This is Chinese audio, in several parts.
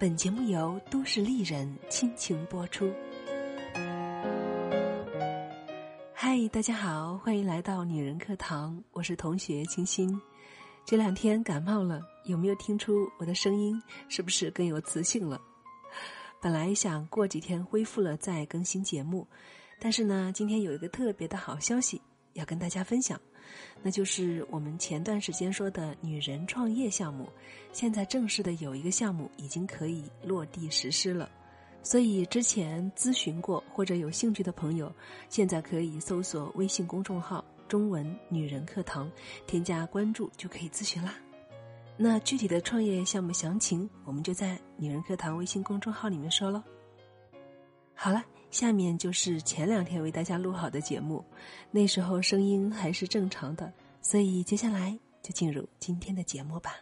本节目由都市丽人倾情播出。嗨，大家好，欢迎来到女人课堂，我是同学清新。这两天感冒了，有没有听出我的声音是不是更有磁性了？本来想过几天恢复了再更新节目，但是呢，今天有一个特别的好消息要跟大家分享。那就是我们前段时间说的女人创业项目，现在正式的有一个项目已经可以落地实施了。所以之前咨询过或者有兴趣的朋友，现在可以搜索微信公众号“中文女人课堂”，添加关注就可以咨询啦。那具体的创业项目详情，我们就在“女人课堂”微信公众号里面说喽。好了。下面就是前两天为大家录好的节目，那时候声音还是正常的，所以接下来就进入今天的节目吧。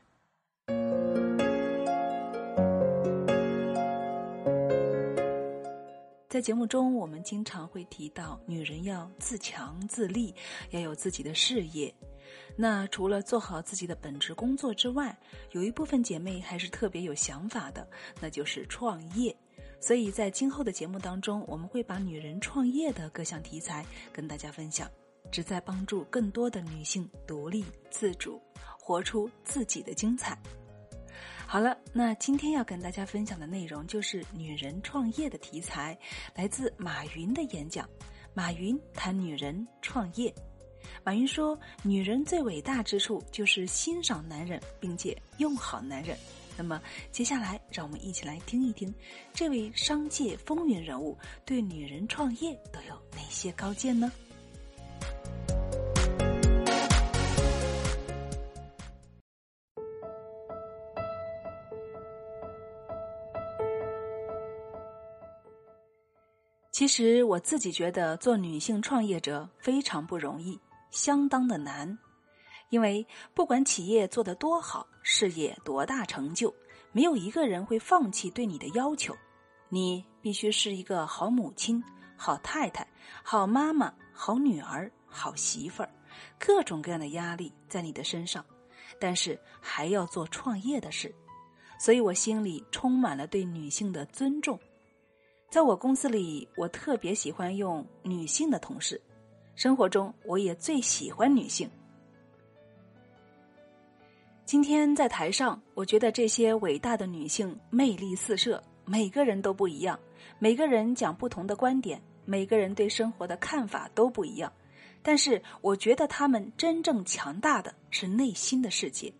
在节目中，我们经常会提到，女人要自强自立，要有自己的事业。那除了做好自己的本职工作之外，有一部分姐妹还是特别有想法的，那就是创业。所以在今后的节目当中，我们会把女人创业的各项题材跟大家分享，旨在帮助更多的女性独立自主，活出自己的精彩。好了，那今天要跟大家分享的内容就是女人创业的题材，来自马云的演讲。马云谈女人创业，马云说，女人最伟大之处就是欣赏男人，并且用好男人。那么接下来，让我们一起来听一听，这位商界风云人物对女人创业都有哪些高见呢？其实我自己觉得，做女性创业者非常不容易，相当的难。因为不管企业做得多好，事业多大成就，没有一个人会放弃对你的要求。你必须是一个好母亲、好太太、好妈妈、好女儿、好媳妇儿，各种各样的压力在你的身上，但是还要做创业的事，所以我心里充满了对女性的尊重。在我公司里，我特别喜欢用女性的同事，生活中我也最喜欢女性。今天在台上，我觉得这些伟大的女性魅力四射，每个人都不一样，每个人讲不同的观点，每个人对生活的看法都不一样。但是，我觉得她们真正强大的是内心的世界。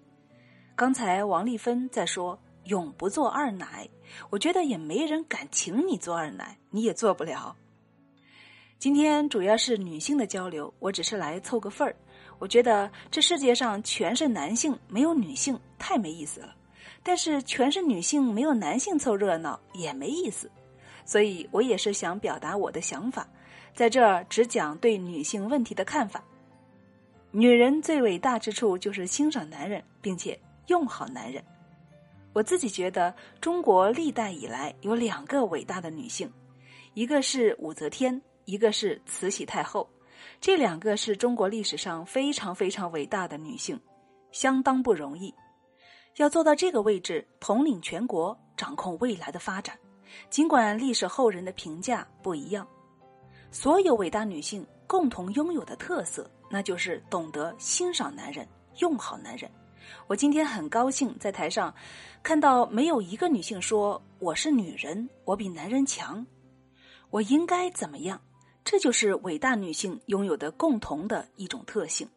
刚才王丽芬在说“永不做二奶”，我觉得也没人敢请你做二奶，你也做不了。今天主要是女性的交流，我只是来凑个份儿。我觉得这世界上全是男性，没有女性太没意思了。但是全是女性，没有男性凑热闹也没意思。所以我也是想表达我的想法，在这儿只讲对女性问题的看法。女人最伟大之处就是欣赏男人，并且用好男人。我自己觉得，中国历代以来有两个伟大的女性，一个是武则天，一个是慈禧太后。这两个是中国历史上非常非常伟大的女性，相当不容易。要做到这个位置，统领全国，掌控未来的发展。尽管历史后人的评价不一样，所有伟大女性共同拥有的特色，那就是懂得欣赏男人，用好男人。我今天很高兴在台上看到没有一个女性说我是女人，我比男人强，我应该怎么样？这就是伟大女性拥有的共同的一种特性，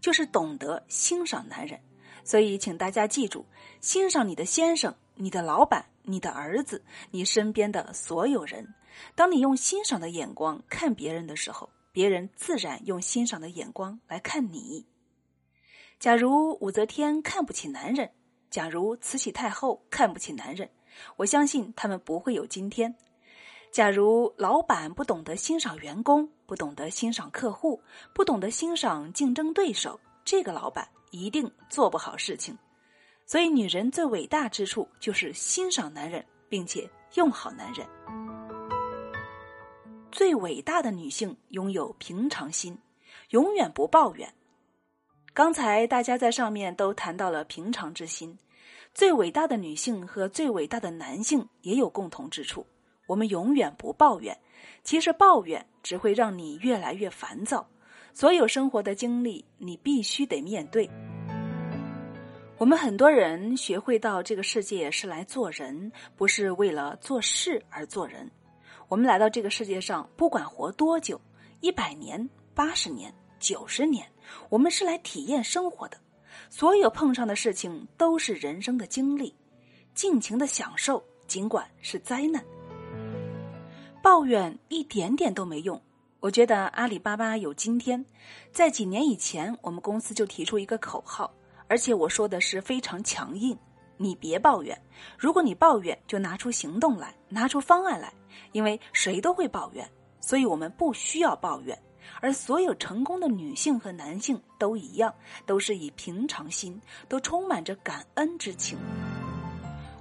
就是懂得欣赏男人。所以，请大家记住，欣赏你的先生、你的老板、你的儿子、你身边的所有人。当你用欣赏的眼光看别人的时候，别人自然用欣赏的眼光来看你。假如武则天看不起男人，假如慈禧太后看不起男人，我相信他们不会有今天。假如老板不懂得欣赏员工，不懂得欣赏客户，不懂得欣赏竞争对手，这个老板一定做不好事情。所以，女人最伟大之处就是欣赏男人，并且用好男人。最伟大的女性拥有平常心，永远不抱怨。刚才大家在上面都谈到了平常之心，最伟大的女性和最伟大的男性也有共同之处。我们永远不抱怨，其实抱怨只会让你越来越烦躁。所有生活的经历，你必须得面对。我们很多人学会到这个世界是来做人，不是为了做事而做人。我们来到这个世界上，不管活多久，一百年、八十年、九十年，我们是来体验生活的。所有碰上的事情都是人生的经历，尽情的享受，尽管是灾难。抱怨一点点都没用。我觉得阿里巴巴有今天，在几年以前，我们公司就提出一个口号，而且我说的是非常强硬：你别抱怨，如果你抱怨，就拿出行动来，拿出方案来，因为谁都会抱怨，所以我们不需要抱怨。而所有成功的女性和男性都一样，都是以平常心，都充满着感恩之情。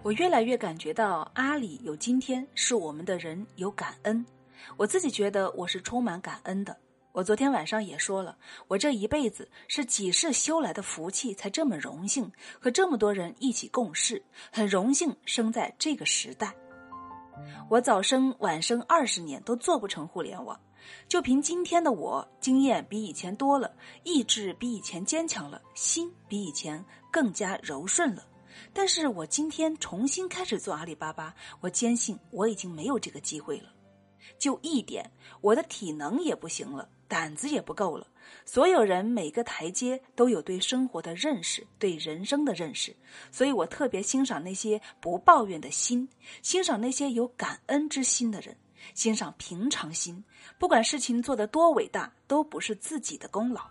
我越来越感觉到，阿里有今天，是我们的人有感恩。我自己觉得我是充满感恩的。我昨天晚上也说了，我这一辈子是几世修来的福气，才这么荣幸和这么多人一起共事，很荣幸生在这个时代。我早生晚生二十年都做不成互联网，就凭今天的我，经验比以前多了，意志比以前坚强了，心比以前更加柔顺了。但是我今天重新开始做阿里巴巴，我坚信我已经没有这个机会了。就一点，我的体能也不行了，胆子也不够了。所有人每个台阶都有对生活的认识，对人生的认识，所以我特别欣赏那些不抱怨的心，欣赏那些有感恩之心的人，欣赏平常心。不管事情做得多伟大，都不是自己的功劳。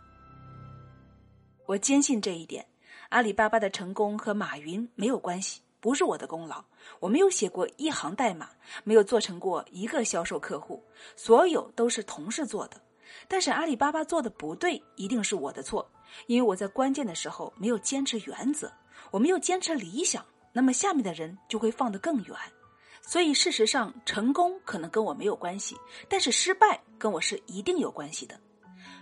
我坚信这一点，阿里巴巴的成功和马云没有关系。不是我的功劳，我没有写过一行代码，没有做成过一个销售客户，所有都是同事做的。但是阿里巴巴做的不对，一定是我的错，因为我在关键的时候没有坚持原则，我没有坚持理想，那么下面的人就会放得更远。所以事实上，成功可能跟我没有关系，但是失败跟我是一定有关系的。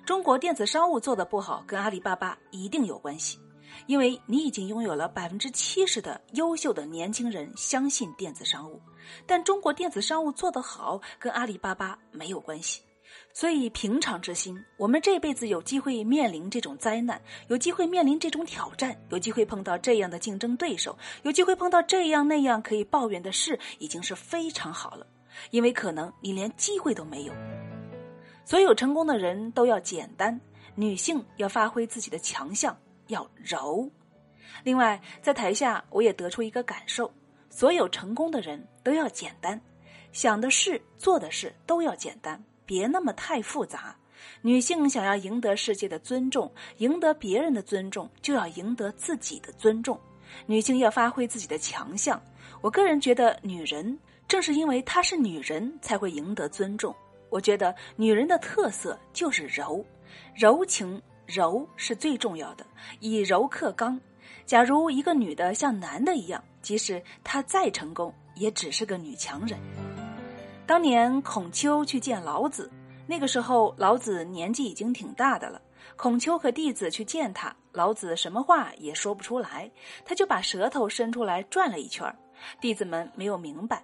中国电子商务做的不好，跟阿里巴巴一定有关系。因为你已经拥有了百分之七十的优秀的年轻人相信电子商务，但中国电子商务做得好跟阿里巴巴没有关系，所以平常之心，我们这辈子有机会面临这种灾难，有机会面临这种挑战，有机会碰到这样的竞争对手，有机会碰到这样那样可以抱怨的事，已经是非常好了。因为可能你连机会都没有。所有成功的人都要简单，女性要发挥自己的强项。要柔。另外，在台下我也得出一个感受：所有成功的人都要简单，想的事、做的事都要简单，别那么太复杂。女性想要赢得世界的尊重，赢得别人的尊重，就要赢得自己的尊重。女性要发挥自己的强项。我个人觉得，女人正是因为她是女人，才会赢得尊重。我觉得女人的特色就是柔，柔情。柔是最重要的，以柔克刚。假如一个女的像男的一样，即使她再成功，也只是个女强人。当年孔丘去见老子，那个时候老子年纪已经挺大的了。孔丘和弟子去见他，老子什么话也说不出来，他就把舌头伸出来转了一圈弟子们没有明白。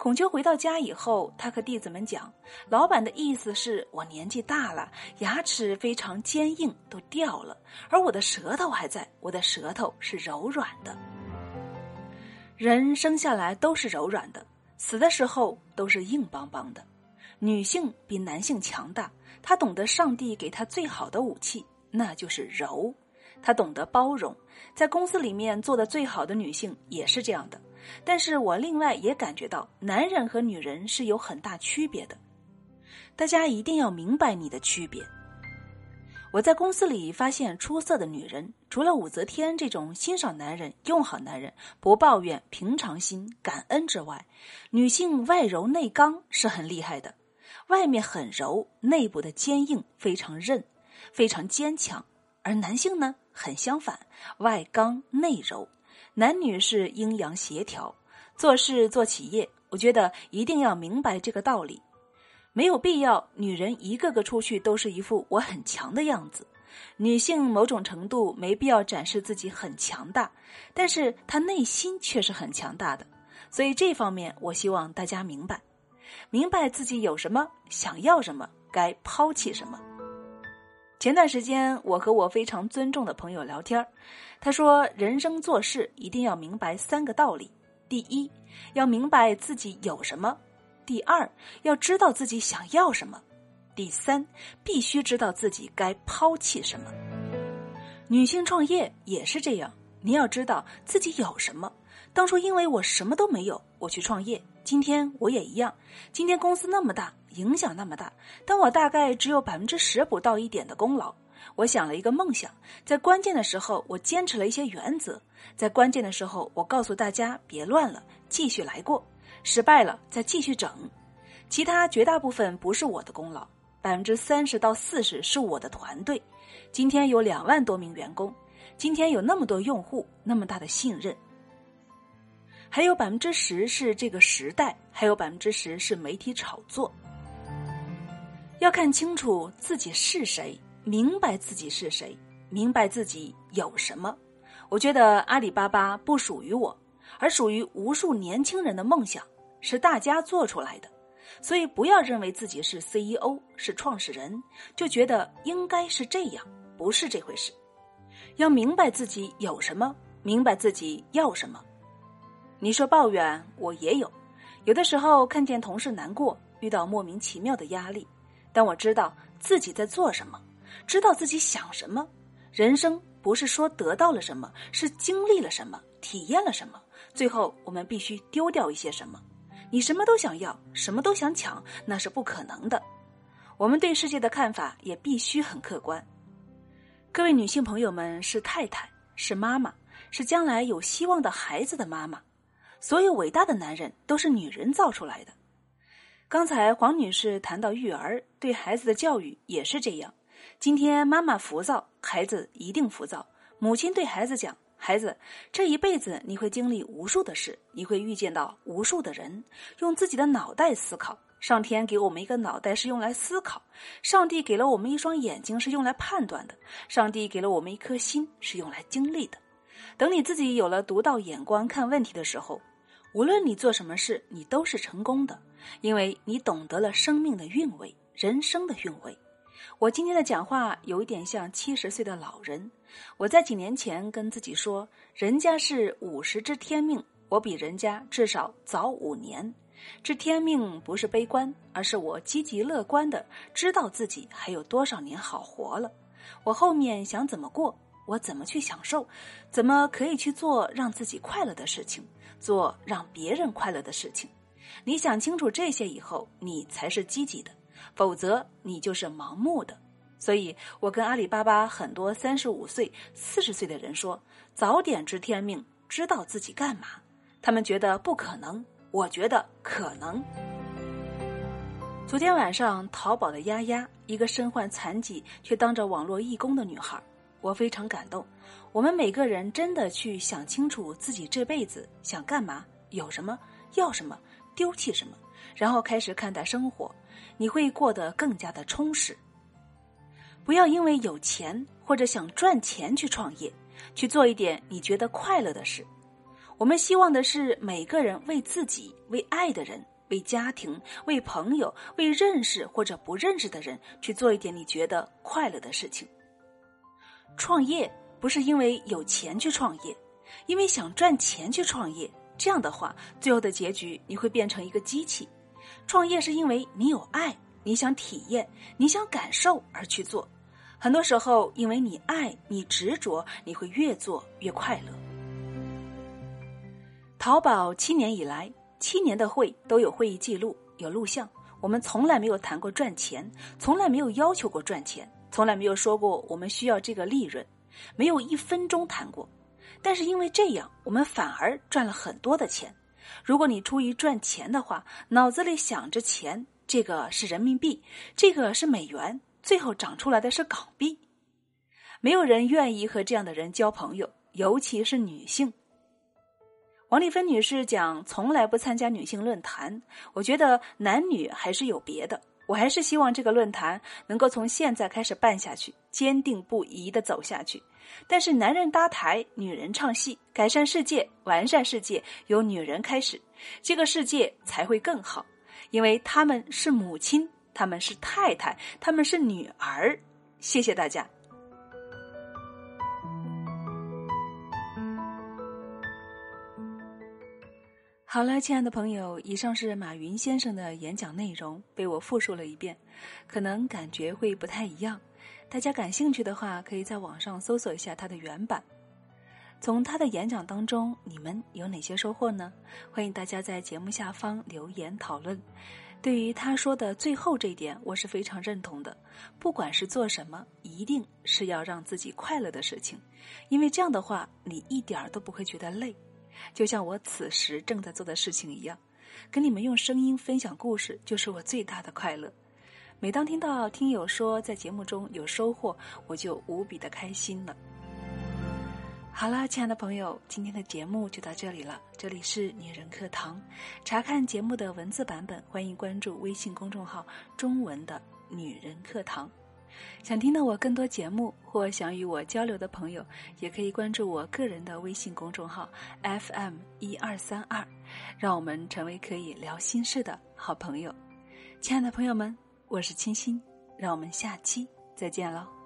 孔丘回到家以后，他和弟子们讲：“老板的意思是我年纪大了，牙齿非常坚硬，都掉了，而我的舌头还在，我的舌头是柔软的。人生下来都是柔软的，死的时候都是硬邦邦的。女性比男性强大，她懂得上帝给她最好的武器，那就是柔。她懂得包容，在公司里面做的最好的女性也是这样的。”但是我另外也感觉到，男人和女人是有很大区别的，大家一定要明白你的区别。我在公司里发现出色的女人，除了武则天这种欣赏男人、用好男人、不抱怨、平常心、感恩之外，女性外柔内刚是很厉害的，外面很柔，内部的坚硬非常韧，非常坚强；而男性呢，很相反，外刚内柔。男女是阴阳协调，做事做企业，我觉得一定要明白这个道理。没有必要，女人一个个出去都是一副我很强的样子。女性某种程度没必要展示自己很强大，但是她内心却是很强大的。所以这方面，我希望大家明白，明白自己有什么，想要什么，该抛弃什么。前段时间，我和我非常尊重的朋友聊天他说：“人生做事一定要明白三个道理：第一，要明白自己有什么；第二，要知道自己想要什么；第三，必须知道自己该抛弃什么。”女性创业也是这样，你要知道自己有什么。当初因为我什么都没有，我去创业。今天我也一样。今天公司那么大，影响那么大，但我大概只有百分之十不到一点的功劳。我想了一个梦想，在关键的时候，我坚持了一些原则。在关键的时候，我告诉大家别乱了，继续来过。失败了再继续整。其他绝大部分不是我的功劳，百分之三十到四十是我的团队。今天有两万多名员工，今天有那么多用户，那么大的信任。还有百分之十是这个时代，还有百分之十是媒体炒作。要看清楚自己是谁，明白自己是谁，明白自己有什么。我觉得阿里巴巴不属于我，而属于无数年轻人的梦想，是大家做出来的。所以不要认为自己是 CEO 是创始人，就觉得应该是这样，不是这回事。要明白自己有什么，明白自己要什么。你说抱怨，我也有。有的时候看见同事难过，遇到莫名其妙的压力，但我知道自己在做什么，知道自己想什么。人生不是说得到了什么，是经历了什么，体验了什么，最后我们必须丢掉一些什么。你什么都想要，什么都想抢，那是不可能的。我们对世界的看法也必须很客观。各位女性朋友们，是太太，是妈妈，是将来有希望的孩子的妈妈。所有伟大的男人都是女人造出来的。刚才黄女士谈到育儿，对孩子的教育也是这样。今天妈妈浮躁，孩子一定浮躁。母亲对孩子讲：“孩子，这一辈子你会经历无数的事，你会遇见到无数的人，用自己的脑袋思考。上天给我们一个脑袋是用来思考，上帝给了我们一双眼睛是用来判断的，上帝给了我们一颗心是用来经历的。等你自己有了独到眼光看问题的时候。”无论你做什么事，你都是成功的，因为你懂得了生命的韵味，人生的韵味。我今天的讲话有一点像七十岁的老人。我在几年前跟自己说，人家是五十知天命，我比人家至少早五年。知天命不是悲观，而是我积极乐观的知道自己还有多少年好活了。我后面想怎么过，我怎么去享受，怎么可以去做让自己快乐的事情。做让别人快乐的事情，你想清楚这些以后，你才是积极的，否则你就是盲目的。所以我跟阿里巴巴很多三十五岁、四十岁的人说，早点知天命，知道自己干嘛。他们觉得不可能，我觉得可能。昨天晚上，淘宝的丫丫，一个身患残疾却当着网络义工的女孩。我非常感动，我们每个人真的去想清楚自己这辈子想干嘛，有什么，要什么，丢弃什么，然后开始看待生活，你会过得更加的充实。不要因为有钱或者想赚钱去创业，去做一点你觉得快乐的事。我们希望的是每个人为自己、为爱的人、为家庭、为朋友、为认识或者不认识的人去做一点你觉得快乐的事情。创业不是因为有钱去创业，因为想赚钱去创业。这样的话，最后的结局你会变成一个机器。创业是因为你有爱，你想体验，你想感受而去做。很多时候，因为你爱，你执着，你会越做越快乐。淘宝七年以来，七年的会都有会议记录，有录像。我们从来没有谈过赚钱，从来没有要求过赚钱。从来没有说过我们需要这个利润，没有一分钟谈过。但是因为这样，我们反而赚了很多的钱。如果你出于赚钱的话，脑子里想着钱，这个是人民币，这个是美元，最后长出来的是港币。没有人愿意和这样的人交朋友，尤其是女性。王丽芬女士讲，从来不参加女性论坛。我觉得男女还是有别的。我还是希望这个论坛能够从现在开始办下去，坚定不移的走下去。但是，男人搭台，女人唱戏，改善世界，完善世界，由女人开始，这个世界才会更好。因为他们是母亲，他们是太太，他们是女儿。谢谢大家。好了，亲爱的朋友，以上是马云先生的演讲内容，被我复述了一遍，可能感觉会不太一样。大家感兴趣的话，可以在网上搜索一下他的原版。从他的演讲当中，你们有哪些收获呢？欢迎大家在节目下方留言讨论。对于他说的最后这一点，我是非常认同的。不管是做什么，一定是要让自己快乐的事情，因为这样的话，你一点儿都不会觉得累。就像我此时正在做的事情一样，跟你们用声音分享故事，就是我最大的快乐。每当听到听友说在节目中有收获，我就无比的开心了。好啦，亲爱的朋友，今天的节目就到这里了。这里是女人课堂，查看节目的文字版本，欢迎关注微信公众号“中文的女人课堂”。想听到我更多节目或想与我交流的朋友，也可以关注我个人的微信公众号 FM 一二三二，让我们成为可以聊心事的好朋友。亲爱的朋友们，我是清新，让我们下期再见喽。